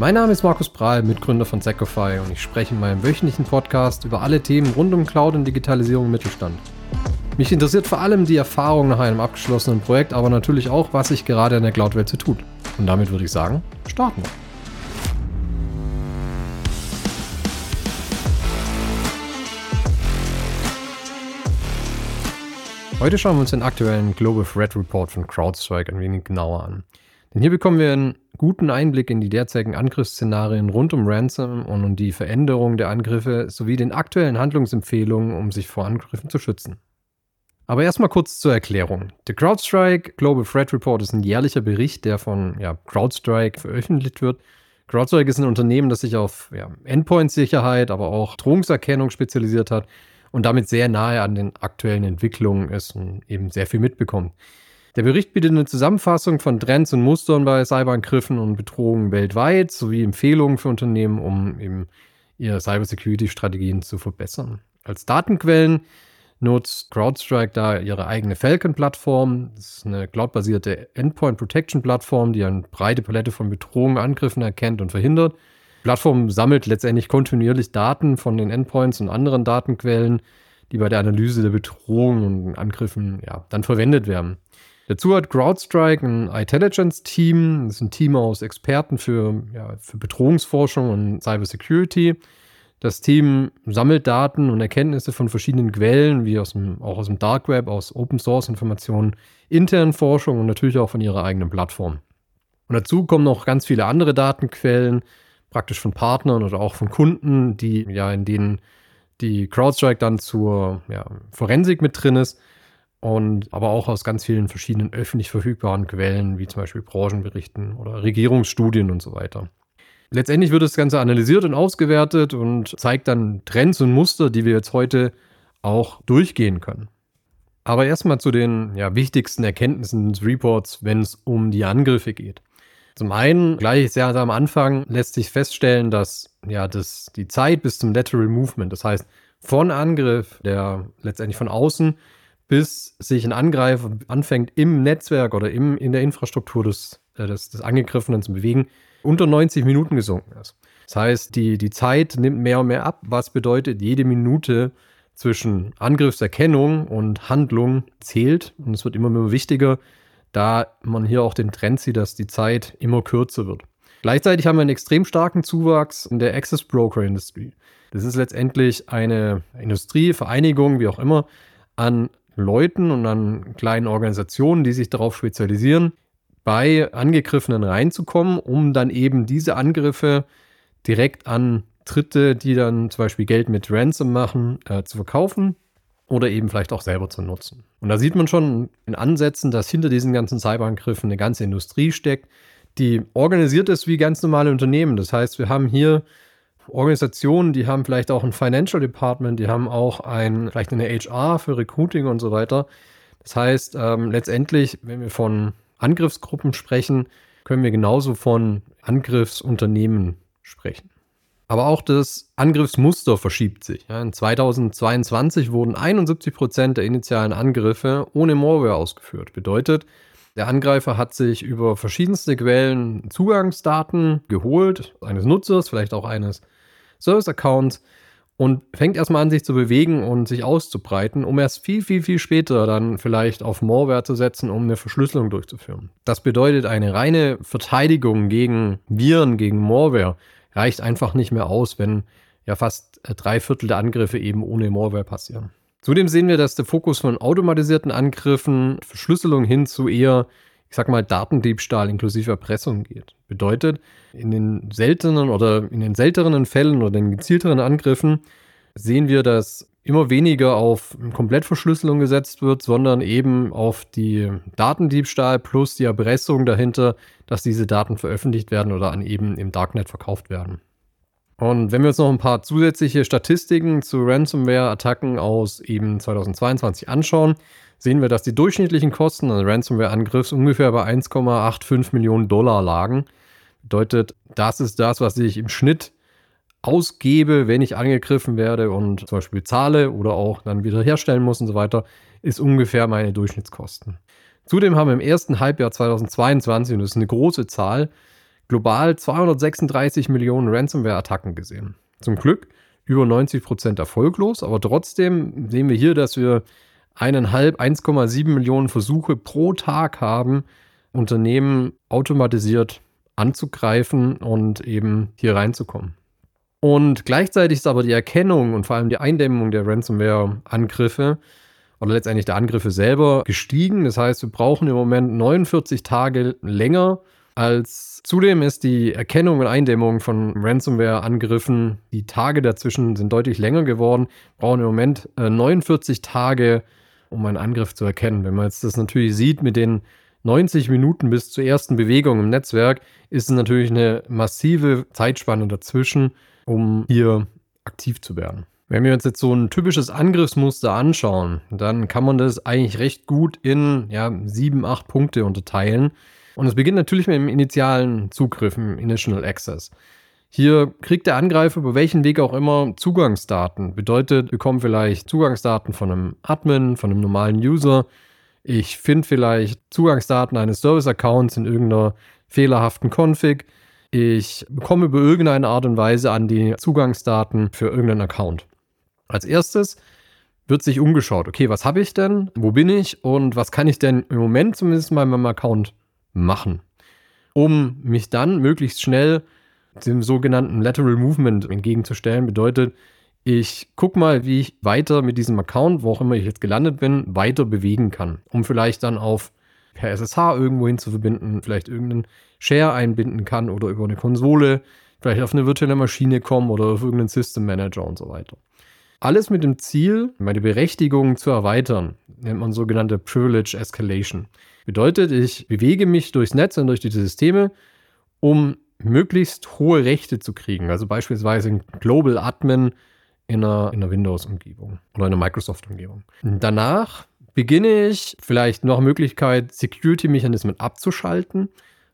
Mein Name ist Markus Prahl, Mitgründer von Secofy und ich spreche in meinem wöchentlichen Podcast über alle Themen rund um Cloud und Digitalisierung im Mittelstand. Mich interessiert vor allem die Erfahrung nach einem abgeschlossenen Projekt, aber natürlich auch, was sich gerade in der Cloud-Welt so tut. Und damit würde ich sagen, starten wir. Heute schauen wir uns den aktuellen Global Threat Report von CrowdStrike ein wenig genauer an. Denn hier bekommen wir einen guten Einblick in die derzeitigen Angriffsszenarien rund um Ransom und um die Veränderung der Angriffe sowie den aktuellen Handlungsempfehlungen, um sich vor Angriffen zu schützen. Aber erstmal kurz zur Erklärung. Der CrowdStrike Global Threat Report ist ein jährlicher Bericht, der von ja, CrowdStrike veröffentlicht wird. CrowdStrike ist ein Unternehmen, das sich auf ja, Endpoint-Sicherheit, aber auch Drohungserkennung spezialisiert hat und damit sehr nahe an den aktuellen Entwicklungen ist und eben sehr viel mitbekommt. Der Bericht bietet eine Zusammenfassung von Trends und Mustern bei Cyberangriffen und Bedrohungen weltweit sowie Empfehlungen für Unternehmen, um eben ihre Cybersecurity-Strategien zu verbessern. Als Datenquellen nutzt CrowdStrike da ihre eigene Falcon-Plattform. Das ist eine cloudbasierte Endpoint Protection-Plattform, die eine breite Palette von Bedrohungen, Angriffen erkennt und verhindert. Die Plattform sammelt letztendlich kontinuierlich Daten von den Endpoints und anderen Datenquellen, die bei der Analyse der Bedrohungen und Angriffen ja, dann verwendet werden. Dazu hat CrowdStrike ein Intelligence-Team. Das ist ein Team aus Experten für, ja, für Bedrohungsforschung und Cybersecurity. Das Team sammelt Daten und Erkenntnisse von verschiedenen Quellen, wie aus dem, auch aus dem Dark Web, aus Open Source Informationen, internen Forschung und natürlich auch von ihrer eigenen Plattform. Und dazu kommen noch ganz viele andere Datenquellen, praktisch von Partnern oder auch von Kunden, die ja in denen die CrowdStrike dann zur ja, Forensik mit drin ist und aber auch aus ganz vielen verschiedenen öffentlich verfügbaren Quellen, wie zum Beispiel Branchenberichten oder Regierungsstudien und so weiter. Letztendlich wird das Ganze analysiert und ausgewertet und zeigt dann Trends und Muster, die wir jetzt heute auch durchgehen können. Aber erstmal zu den ja, wichtigsten Erkenntnissen des Reports, wenn es um die Angriffe geht. Zum einen, gleich sehr am Anfang, lässt sich feststellen, dass ja, das, die Zeit bis zum Lateral Movement, das heißt von Angriff, der letztendlich von außen bis sich ein Angreifer anfängt, im Netzwerk oder im, in der Infrastruktur des, äh, des, des Angegriffenen zu bewegen, unter 90 Minuten gesunken ist. Das heißt, die, die Zeit nimmt mehr und mehr ab, was bedeutet, jede Minute zwischen Angriffserkennung und Handlung zählt. Und es wird immer mehr wichtiger, da man hier auch den Trend sieht, dass die Zeit immer kürzer wird. Gleichzeitig haben wir einen extrem starken Zuwachs in der Access Broker Industry. Das ist letztendlich eine Industrie, Vereinigung, wie auch immer, an Leuten und an kleinen Organisationen, die sich darauf spezialisieren, bei Angegriffenen reinzukommen, um dann eben diese Angriffe direkt an Dritte, die dann zum Beispiel Geld mit Ransom machen, äh, zu verkaufen oder eben vielleicht auch selber zu nutzen. Und da sieht man schon in Ansätzen, dass hinter diesen ganzen Cyberangriffen eine ganze Industrie steckt, die organisiert ist wie ganz normale Unternehmen. Das heißt, wir haben hier Organisationen, die haben vielleicht auch ein Financial Department, die haben auch ein, vielleicht eine HR für Recruiting und so weiter. Das heißt, ähm, letztendlich, wenn wir von Angriffsgruppen sprechen, können wir genauso von Angriffsunternehmen sprechen. Aber auch das Angriffsmuster verschiebt sich. Ja, in 2022 wurden 71 Prozent der initialen Angriffe ohne Malware ausgeführt. Bedeutet, der Angreifer hat sich über verschiedenste Quellen Zugangsdaten geholt, eines Nutzers, vielleicht auch eines Service-Accounts und fängt erstmal an, sich zu bewegen und sich auszubreiten, um erst viel, viel, viel später dann vielleicht auf Malware zu setzen, um eine Verschlüsselung durchzuführen. Das bedeutet, eine reine Verteidigung gegen Viren, gegen Malware reicht einfach nicht mehr aus, wenn ja fast drei Viertel der Angriffe eben ohne Malware passieren. Zudem sehen wir, dass der Fokus von automatisierten Angriffen, Verschlüsselung hin zu eher, ich sag mal, Datendiebstahl inklusive Erpressung geht. Bedeutet, in den seltenen oder in den seltenen Fällen oder den gezielteren Angriffen sehen wir, dass immer weniger auf Komplettverschlüsselung gesetzt wird, sondern eben auf die Datendiebstahl plus die Erpressung dahinter, dass diese Daten veröffentlicht werden oder an eben im Darknet verkauft werden. Und wenn wir uns noch ein paar zusätzliche Statistiken zu Ransomware-Attacken aus eben 2022 anschauen, sehen wir, dass die durchschnittlichen Kosten eines Ransomware-Angriffs ungefähr bei 1,85 Millionen Dollar lagen. Bedeutet, das ist das, was ich im Schnitt ausgebe, wenn ich angegriffen werde und zum Beispiel zahle oder auch dann wieder herstellen muss und so weiter, ist ungefähr meine Durchschnittskosten. Zudem haben wir im ersten Halbjahr 2022, und das ist eine große Zahl, global 236 Millionen Ransomware-Attacken gesehen. Zum Glück über 90 Prozent erfolglos, aber trotzdem sehen wir hier, dass wir eineinhalb, 1,7 Millionen Versuche pro Tag haben, Unternehmen automatisiert anzugreifen und eben hier reinzukommen. Und gleichzeitig ist aber die Erkennung und vor allem die Eindämmung der Ransomware-Angriffe oder letztendlich der Angriffe selber gestiegen. Das heißt, wir brauchen im Moment 49 Tage länger als zudem ist die Erkennung und Eindämmung von Ransomware-Angriffen, die Tage dazwischen sind deutlich länger geworden, brauchen im Moment äh, 49 Tage, um einen Angriff zu erkennen. Wenn man jetzt das natürlich sieht mit den 90 Minuten bis zur ersten Bewegung im Netzwerk, ist es natürlich eine massive Zeitspanne dazwischen, um hier aktiv zu werden. Wenn wir uns jetzt so ein typisches Angriffsmuster anschauen, dann kann man das eigentlich recht gut in ja, sieben, acht Punkte unterteilen. Und es beginnt natürlich mit dem initialen Zugriff, im Initial Access. Hier kriegt der Angreifer über welchen Weg auch immer Zugangsdaten. Bedeutet, wir bekommen vielleicht Zugangsdaten von einem Admin, von einem normalen User. Ich finde vielleicht Zugangsdaten eines Service-Accounts in irgendeiner fehlerhaften Config. Ich bekomme über irgendeine Art und Weise an die Zugangsdaten für irgendeinen Account. Als erstes wird sich umgeschaut, okay, was habe ich denn, wo bin ich und was kann ich denn im Moment zumindest mal in meinem Account machen, um mich dann möglichst schnell dem sogenannten Lateral Movement entgegenzustellen. Bedeutet, ich gucke mal, wie ich weiter mit diesem Account, wo auch immer ich jetzt gelandet bin, weiter bewegen kann, um vielleicht dann auf per SSH irgendwo hin zu verbinden, vielleicht irgendeinen Share einbinden kann oder über eine Konsole, vielleicht auf eine virtuelle Maschine kommen oder auf irgendeinen System Manager und so weiter. Alles mit dem Ziel, meine Berechtigung zu erweitern, nennt man sogenannte Privilege Escalation. Bedeutet, ich bewege mich durchs Netz und durch die Systeme, um möglichst hohe Rechte zu kriegen. Also beispielsweise ein Global Admin in einer, in einer Windows-Umgebung oder in einer Microsoft-Umgebung. Danach beginne ich vielleicht noch Möglichkeit, Security-Mechanismen abzuschalten.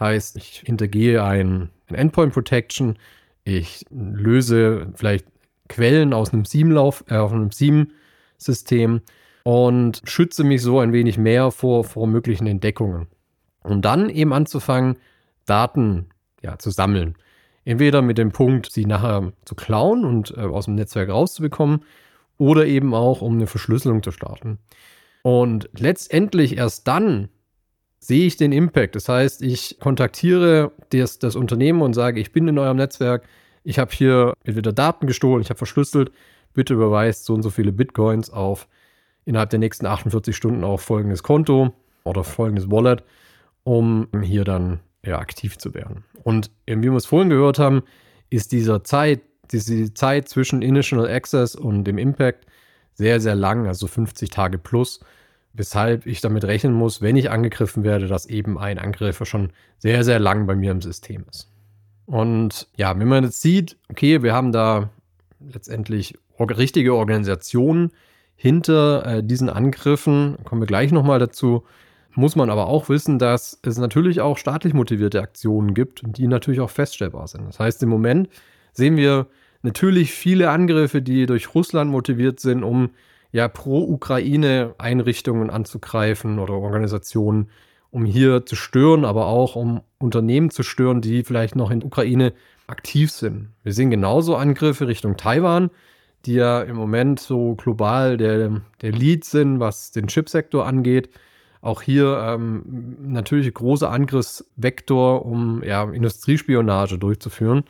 Heißt, ich hintergehe ein, ein Endpoint Protection, ich löse vielleicht Quellen aus einem SIEM-Lauf, äh, auf einem SIEM-System und schütze mich so ein wenig mehr vor, vor möglichen Entdeckungen. Und dann eben anzufangen, Daten ja, zu sammeln. Entweder mit dem Punkt, sie nachher zu klauen und äh, aus dem Netzwerk rauszubekommen, oder eben auch, um eine Verschlüsselung zu starten. Und letztendlich erst dann sehe ich den Impact. Das heißt, ich kontaktiere das, das Unternehmen und sage, ich bin in eurem Netzwerk, ich habe hier entweder Daten gestohlen, ich habe verschlüsselt, bitte überweist so und so viele Bitcoins auf innerhalb der nächsten 48 Stunden auf folgendes Konto oder folgendes Wallet, um hier dann ja, aktiv zu werden. Und wie wir es vorhin gehört haben, ist dieser Zeit, diese Zeit zwischen Initial Access und dem Impact sehr, sehr lang, also 50 Tage plus, weshalb ich damit rechnen muss, wenn ich angegriffen werde, dass eben ein Angreifer schon sehr, sehr lang bei mir im System ist. Und ja, wenn man jetzt sieht, okay, wir haben da letztendlich richtige Organisationen hinter äh, diesen Angriffen, kommen wir gleich nochmal dazu, muss man aber auch wissen, dass es natürlich auch staatlich motivierte Aktionen gibt, die natürlich auch feststellbar sind. Das heißt, im Moment sehen wir natürlich viele Angriffe, die durch Russland motiviert sind, um ja pro Ukraine Einrichtungen anzugreifen oder Organisationen, um hier zu stören, aber auch um Unternehmen zu stören, die vielleicht noch in Ukraine aktiv sind. Wir sehen genauso Angriffe Richtung Taiwan, die ja im Moment so global der, der Lead sind, was den Chipsektor angeht. Auch hier ähm, natürlich großer Angriffsvektor, um ja, Industriespionage durchzuführen.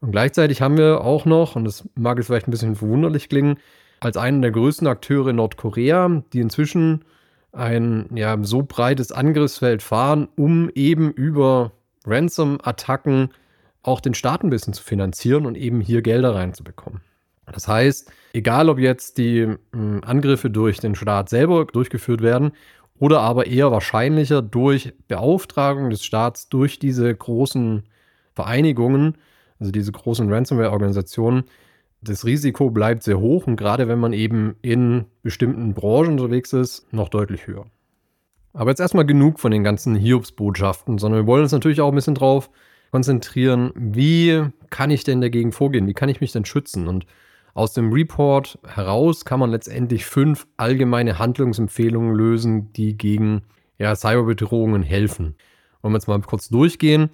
Und gleichzeitig haben wir auch noch, und das mag jetzt vielleicht ein bisschen verwunderlich klingen, als einen der größten Akteure in Nordkorea, die inzwischen ein ja, so breites Angriffsfeld fahren, um eben über Ransom-Attacken auch den Staat ein bisschen zu finanzieren und eben hier Gelder reinzubekommen. Das heißt, egal ob jetzt die hm, Angriffe durch den Staat selber durchgeführt werden oder aber eher wahrscheinlicher durch Beauftragung des Staats durch diese großen Vereinigungen, also diese großen Ransomware-Organisationen, das Risiko bleibt sehr hoch und gerade wenn man eben in bestimmten Branchen unterwegs ist, noch deutlich höher. Aber jetzt erstmal genug von den ganzen Hiobs-Botschaften, sondern wir wollen uns natürlich auch ein bisschen drauf konzentrieren, wie kann ich denn dagegen vorgehen? Wie kann ich mich denn schützen? Und aus dem Report heraus kann man letztendlich fünf allgemeine Handlungsempfehlungen lösen, die gegen ja, Cyberbedrohungen helfen. Wollen wir jetzt mal kurz durchgehen.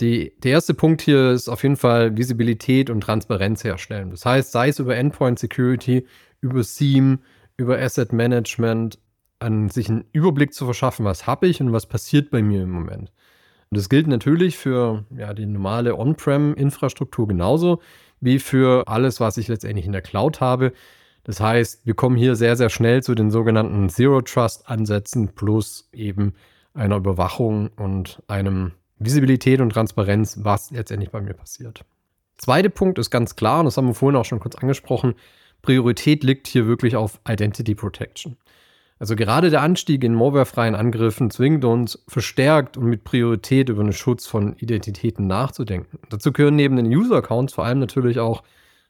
Die, der erste Punkt hier ist auf jeden Fall Visibilität und Transparenz herstellen. Das heißt, sei es über Endpoint Security, über SIEM, über Asset Management, an sich einen Überblick zu verschaffen, was habe ich und was passiert bei mir im Moment. Und das gilt natürlich für ja, die normale On-Prem-Infrastruktur genauso wie für alles, was ich letztendlich in der Cloud habe. Das heißt, wir kommen hier sehr, sehr schnell zu den sogenannten Zero Trust-Ansätzen plus eben einer Überwachung und einem Visibilität und Transparenz, was letztendlich bei mir passiert. Zweiter Punkt ist ganz klar, und das haben wir vorhin auch schon kurz angesprochen, Priorität liegt hier wirklich auf Identity Protection. Also gerade der Anstieg in malwarefreien Angriffen zwingt uns verstärkt und mit Priorität über den Schutz von Identitäten nachzudenken. Dazu gehören neben den User-Accounts vor allem natürlich auch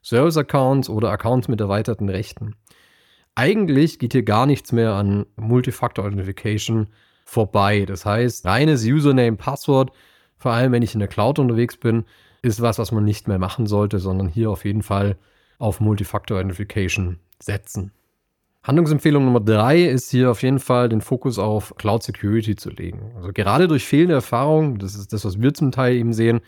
Service-Accounts oder Accounts mit erweiterten Rechten. Eigentlich geht hier gar nichts mehr an Multifactor Authentication vorbei. Das heißt, reines Username, Passwort, vor allem wenn ich in der Cloud unterwegs bin, ist was, was man nicht mehr machen sollte, sondern hier auf jeden Fall auf Multifactor Authentication setzen. Handlungsempfehlung Nummer drei ist hier auf jeden Fall den Fokus auf Cloud Security zu legen. Also gerade durch fehlende Erfahrung, das ist das, was wir zum Teil eben sehen,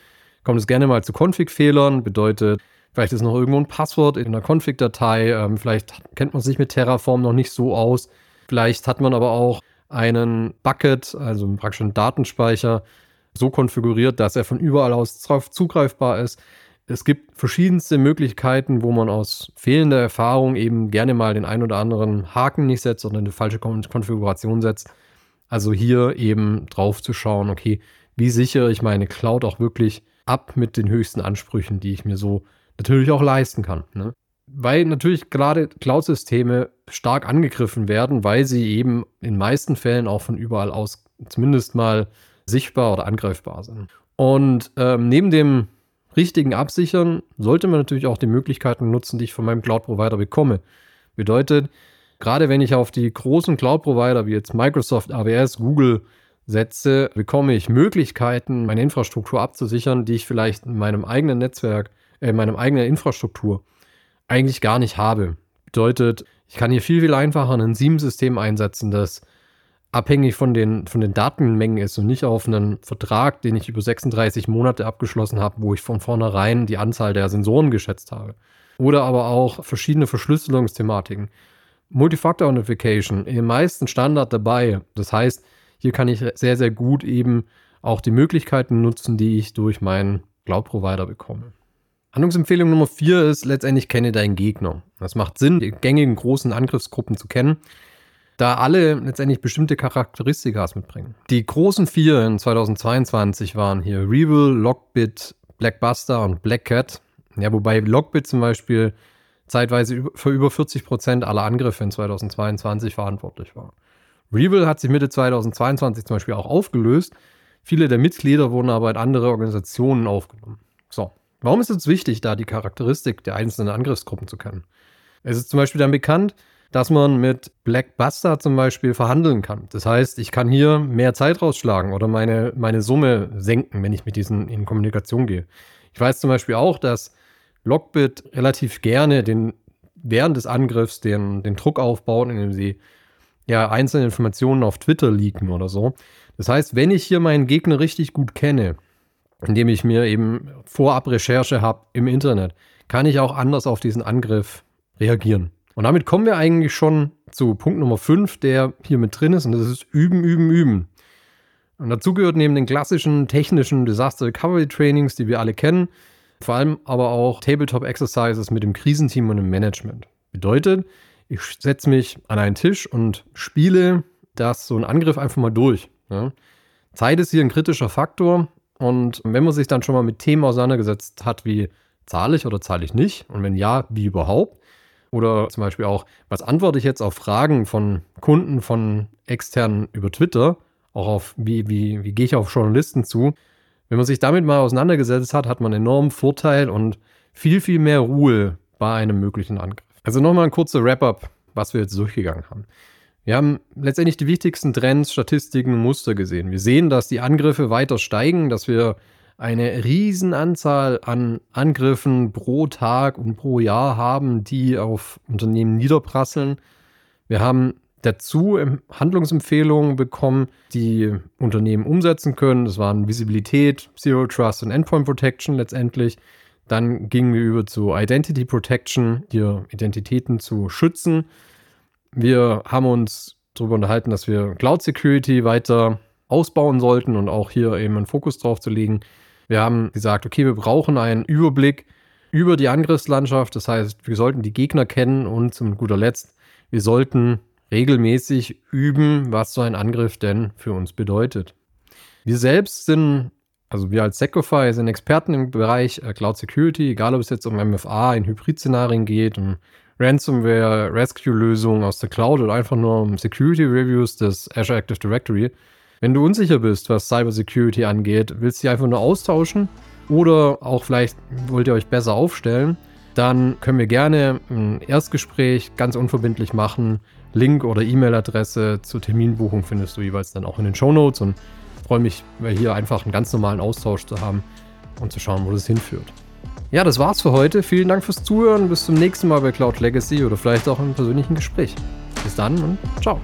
kommt es gerne mal zu Config-Fehlern. Bedeutet, vielleicht ist noch irgendwo ein Passwort in einer Config-Datei, ähm, vielleicht kennt man sich mit Terraform noch nicht so aus. Vielleicht hat man aber auch einen Bucket, also praktisch einen Datenspeicher, so konfiguriert, dass er von überall aus zugreifbar ist. Es gibt verschiedenste Möglichkeiten, wo man aus fehlender Erfahrung eben gerne mal den ein oder anderen Haken nicht setzt, sondern eine falsche Konfiguration setzt. Also hier eben drauf zu schauen, okay, wie sichere ich meine Cloud auch wirklich ab mit den höchsten Ansprüchen, die ich mir so natürlich auch leisten kann. Ne? Weil natürlich gerade Cloud-Systeme stark angegriffen werden, weil sie eben in meisten Fällen auch von überall aus zumindest mal sichtbar oder angreifbar sind. Und ähm, neben dem richtigen Absichern sollte man natürlich auch die Möglichkeiten nutzen, die ich von meinem Cloud-Provider bekomme. Bedeutet, gerade wenn ich auf die großen Cloud-Provider wie jetzt Microsoft, AWS, Google setze, bekomme ich Möglichkeiten, meine Infrastruktur abzusichern, die ich vielleicht in meinem eigenen Netzwerk, äh, in meinem eigenen Infrastruktur eigentlich gar nicht habe. Bedeutet, ich kann hier viel, viel einfacher ein SIEM-System einsetzen, das abhängig von den, von den Datenmengen ist und nicht auf einen Vertrag, den ich über 36 Monate abgeschlossen habe, wo ich von vornherein die Anzahl der Sensoren geschätzt habe. Oder aber auch verschiedene Verschlüsselungsthematiken. Multifactor Authentication, den meisten Standard dabei. Das heißt, hier kann ich sehr, sehr gut eben auch die Möglichkeiten nutzen, die ich durch meinen Cloud-Provider bekomme. Handlungsempfehlung Nummer vier ist letztendlich kenne deinen Gegner. Das macht Sinn, die gängigen großen Angriffsgruppen zu kennen da alle letztendlich bestimmte Charakteristika mitbringen. Die großen vier in 2022 waren hier Revel, Lockbit, Blackbuster und Black Cat. Ja, wobei Lockbit zum Beispiel zeitweise für über 40 Prozent aller Angriffe in 2022 verantwortlich war. Revel hat sich Mitte 2022 zum Beispiel auch aufgelöst. Viele der Mitglieder wurden aber in andere Organisationen aufgenommen. So, warum ist es wichtig, da die Charakteristik der einzelnen Angriffsgruppen zu kennen? Es ist zum Beispiel dann bekannt, dass man mit Blackbuster zum Beispiel verhandeln kann. Das heißt, ich kann hier mehr Zeit rausschlagen oder meine, meine Summe senken, wenn ich mit diesen in Kommunikation gehe. Ich weiß zum Beispiel auch, dass Lockbit relativ gerne den, während des Angriffs den, den Druck aufbauen, indem sie ja einzelne Informationen auf Twitter leaken oder so. Das heißt, wenn ich hier meinen Gegner richtig gut kenne, indem ich mir eben vorab Recherche habe im Internet, kann ich auch anders auf diesen Angriff reagieren. Und damit kommen wir eigentlich schon zu Punkt Nummer 5, der hier mit drin ist, und das ist Üben, Üben, Üben. Und dazu gehört neben den klassischen technischen Disaster Recovery Trainings, die wir alle kennen, vor allem aber auch Tabletop Exercises mit dem Krisenteam und dem Management. Bedeutet, ich setze mich an einen Tisch und spiele das so einen Angriff einfach mal durch. Ja. Zeit ist hier ein kritischer Faktor und wenn man sich dann schon mal mit Themen auseinandergesetzt hat, wie zahle ich oder zahle ich nicht und wenn ja, wie überhaupt, oder zum Beispiel auch, was antworte ich jetzt auf Fragen von Kunden, von externen über Twitter? Auch auf, wie, wie, wie gehe ich auf Journalisten zu? Wenn man sich damit mal auseinandergesetzt hat, hat man einen enormen Vorteil und viel, viel mehr Ruhe bei einem möglichen Angriff. Also nochmal ein kurzer Wrap-up, was wir jetzt durchgegangen haben. Wir haben letztendlich die wichtigsten Trends, Statistiken, Muster gesehen. Wir sehen, dass die Angriffe weiter steigen, dass wir eine Riesenanzahl an Angriffen pro Tag und pro Jahr haben, die auf Unternehmen niederprasseln. Wir haben dazu Handlungsempfehlungen bekommen, die Unternehmen umsetzen können. Das waren Visibilität, Zero Trust und Endpoint Protection letztendlich. Dann gingen wir über zu Identity Protection, hier Identitäten zu schützen. Wir haben uns darüber unterhalten, dass wir Cloud Security weiter ausbauen sollten und auch hier eben einen Fokus drauf zu legen. Wir haben gesagt, okay, wir brauchen einen Überblick über die Angriffslandschaft. Das heißt, wir sollten die Gegner kennen und zum guter Letzt, wir sollten regelmäßig üben, was so ein Angriff denn für uns bedeutet. Wir selbst sind, also wir als Secofy sind Experten im Bereich äh, Cloud Security, egal ob es jetzt um MFA in Hybrid-Szenarien geht, um Ransomware, Rescue-Lösungen aus der Cloud oder einfach nur um Security Reviews des Azure Active Directory. Wenn du unsicher bist, was Cybersecurity angeht, willst du einfach nur austauschen oder auch vielleicht wollt ihr euch besser aufstellen, dann können wir gerne ein Erstgespräch ganz unverbindlich machen. Link oder E-Mail-Adresse zur Terminbuchung findest du jeweils dann auch in den Show Notes und freue mich, hier einfach einen ganz normalen Austausch zu haben und zu schauen, wo das hinführt. Ja, das war's für heute. Vielen Dank fürs Zuhören. Bis zum nächsten Mal bei Cloud Legacy oder vielleicht auch im persönlichen Gespräch. Bis dann und ciao.